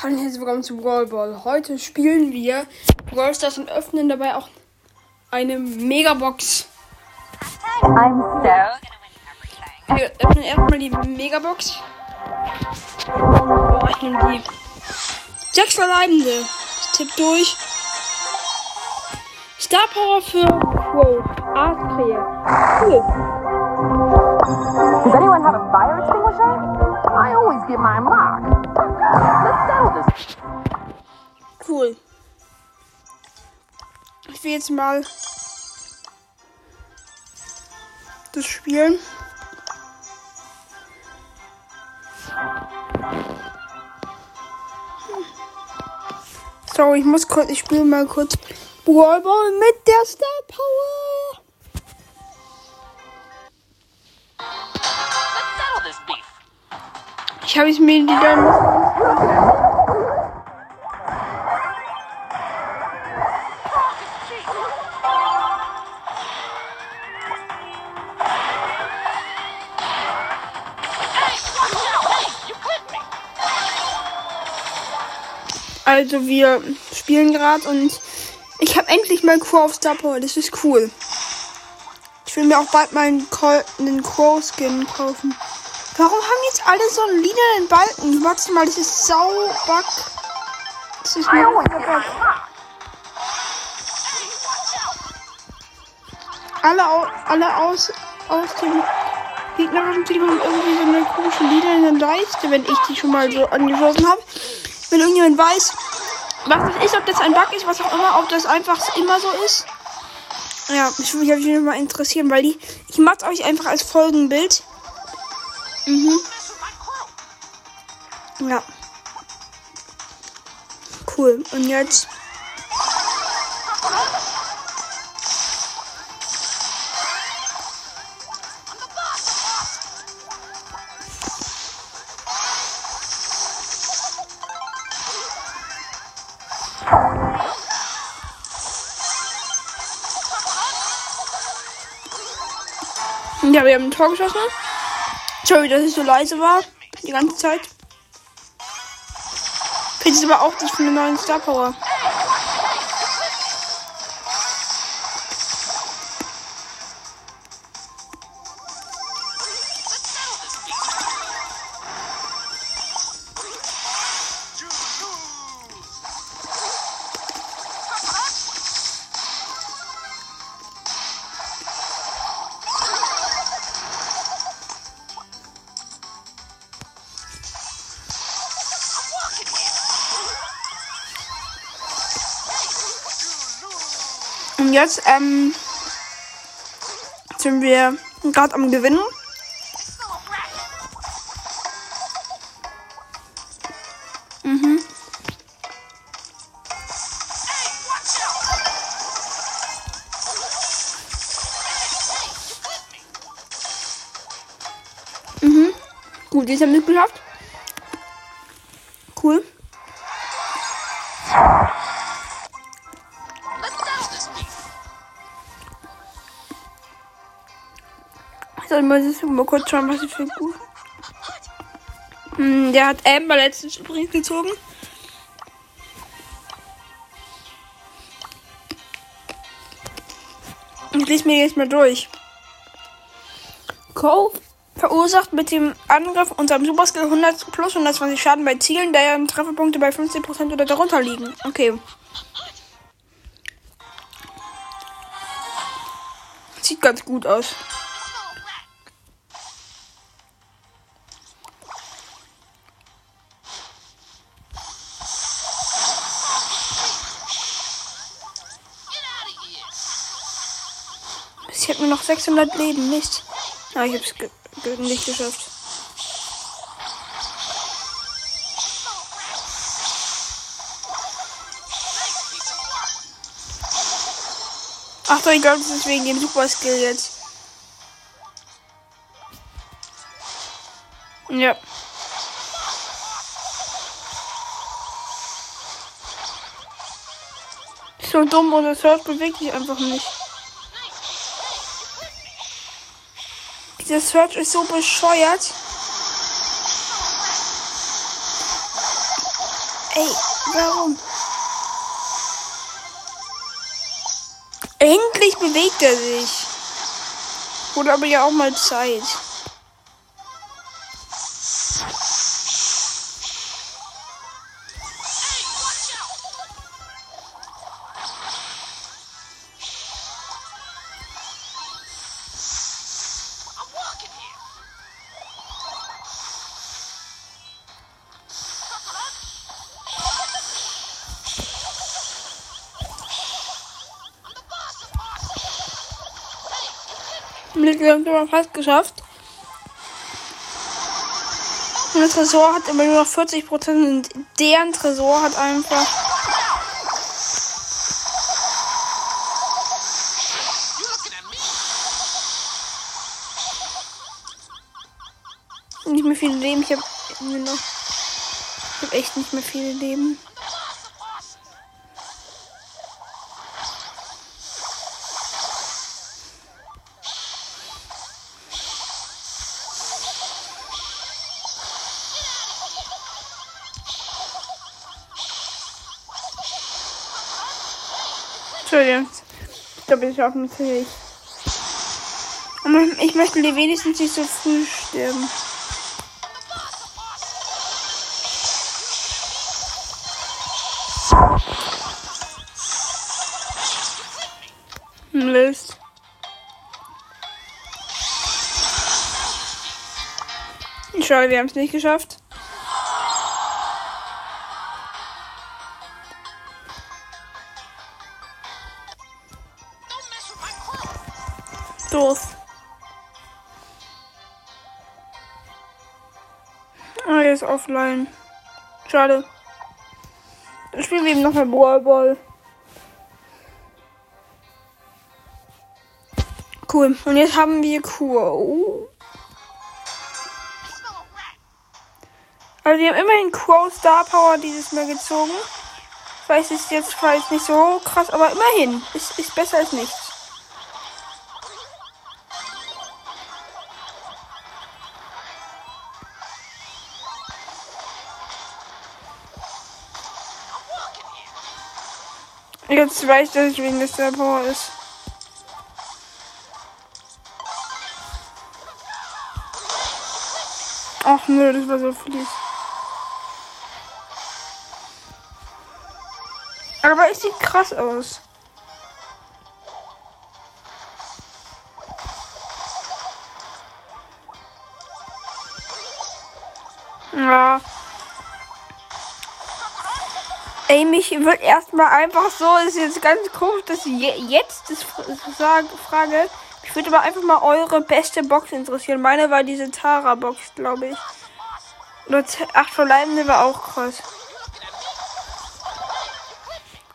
Hallo und herzlich willkommen zu Brawl Ball. Heute spielen wir Brawl Stars und öffnen dabei auch eine Megabox. I'm so Wir öffnen erstmal die Megabox. Ich nehme die sechs Verbleibende. Ich tipp durch. Star Power für Quo. Artkrähe. Cool. Does anyone have a fire extinguisher? I always get my mark. Cool. Ich will jetzt mal das spielen. So, ich muss kurz, ich spiele mal kurz Brawl Ball mit der Star Power. Ich habe es mir die dann. Also wir spielen gerade und ich habe endlich mal Crow auf Star Power. Das ist cool. Ich will mir auch bald mal einen, Col- einen Crow Skin kaufen. Warum haben jetzt alle so einen lilanen Balken? Warte mal, das ist Sauback. Das ist Bug. mark. Alle, au alle aus, aus dem gegnerischen haben irgendwie so eine komische lilane Leiste, wenn ich die schon mal so angeschossen habe. Wenn irgendjemand weiß, was das ist, ob das ein Bug ist, was auch immer, ob das einfach immer so ist. Ja, ich würde mich mal interessieren, weil die. Ich mach's euch einfach als Folgenbild. Mhm. Ja. Cool. Und jetzt. Ja, wir haben ein Tor geschossen. Sorry, dass ich so leise war. Die ganze Zeit. Fehlt es aber auch nicht von der neuen Star Power. Und jetzt ähm, sind wir gerade am Gewinnen. Mhm. Mhm. Gut, jetzt haben wir es geschafft. Cool. Soll mal, mal kurz schauen, was ich für gut. Hm, der hat Amber letztens übrigens gezogen. Ich lese mir jetzt mal durch. Cove verursacht mit dem Angriff und seinem Superskill 100 plus 120 Schaden bei Zielen, deren Trefferpunkte bei 15% oder darunter liegen. Okay. Sieht ganz gut aus. 600 Leben, nicht. Ah, ich hab's ge ge nicht geschafft. Ach doch, ich glaube, das ist wegen dem Super Skill jetzt. Ja. So dumm und das Search bewegt sich einfach nicht. Dieser Search ist so bescheuert. Ey, warum? Endlich bewegt er sich. Wurde aber ja auch mal Zeit. Mit haben wir fast geschafft. Und der Tresor hat immer nur noch 40% und deren Tresor hat einfach. Nicht mehr viele Leben. Ich habe habe echt nicht mehr viele Leben. Entschuldigung. Ich glaube, ich schaffen es nicht. Ich möchte wenigstens nicht so früh sterben. Mist. Schade, wir haben es nicht geschafft. Doof. Ah, er ist offline. Schade. Dann spielen wir eben nochmal Brawl Ball. Cool. Und jetzt haben wir a rat. Also wir haben immerhin Crow Star Power dieses Mal gezogen. Ich weiß, ist jetzt vielleicht nicht so krass, aber immerhin. Ist, ist besser als nichts. Jetzt weiß ich, dass ich wegen des Power ist. Ach nö, das war so fies. Aber es sieht krass aus. Ja. Ey, mich wird erstmal einfach so, ist jetzt ganz komisch, dass ich je, jetzt das frage. Mich würde aber einfach mal eure beste Box interessieren. Meine war diese Tara-Box, glaube ich. Z- acht Verbleibende war auch krass.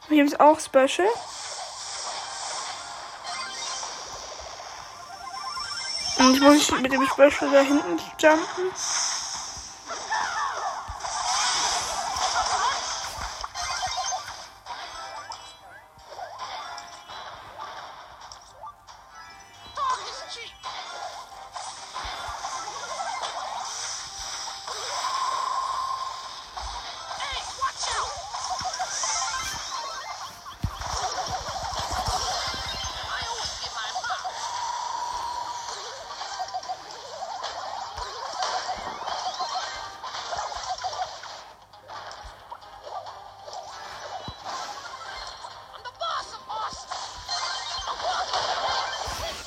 Hier ist auch Special. Und ich muss mit dem Special da hinten jumpen.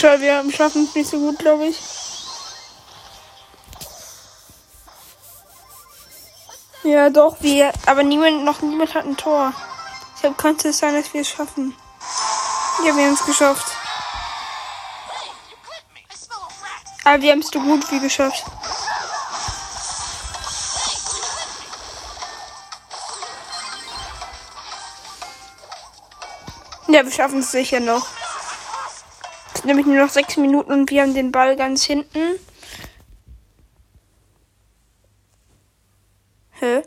Toll, wir schaffen es nicht so gut, glaube ich. Ja, doch, wir. Aber niemand, noch niemand hat ein Tor. Deshalb könnte es sein, dass wir es schaffen. Ja, wir haben es geschafft. Aber wir haben es so gut wie geschafft. Ja, wir schaffen es sicher noch. Nämlich nur noch sechs Minuten und wir haben den Ball ganz hinten. Hä?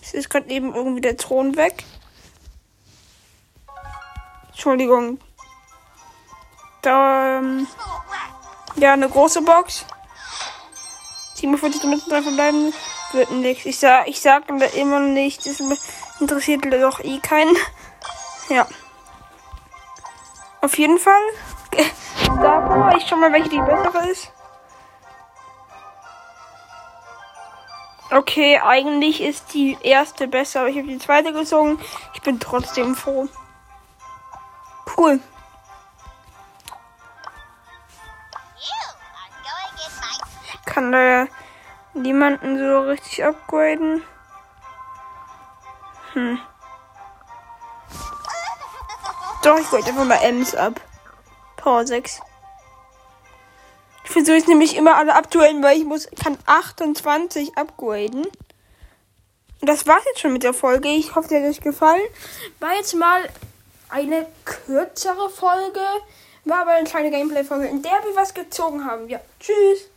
Es ist gerade eben irgendwie der Thron weg. Entschuldigung. Da, ähm, ja, eine große Box. 47 Minuten drei verbleiben. Wird nix. Ich sag, ich sag immer nicht. Das interessiert doch eh keinen. Ja. Auf jeden Fall. Da ich schon mal, welche die bessere ist. Okay, eigentlich ist die erste besser, aber ich habe die zweite gesungen. Ich bin trotzdem froh. Cool. Kann da niemanden so richtig upgraden. Hm. Doch, ich wollte einfach mal Ems ab. Power 6. Ich versuche jetzt nämlich immer alle abzugraden, weil ich muss, kann 28 upgraden. Und das war's jetzt schon mit der Folge. Ich hoffe, dir hat euch gefallen. War jetzt mal eine kürzere Folge. War aber eine kleine Gameplay-Folge, in der wir was gezogen haben. Ja, tschüss.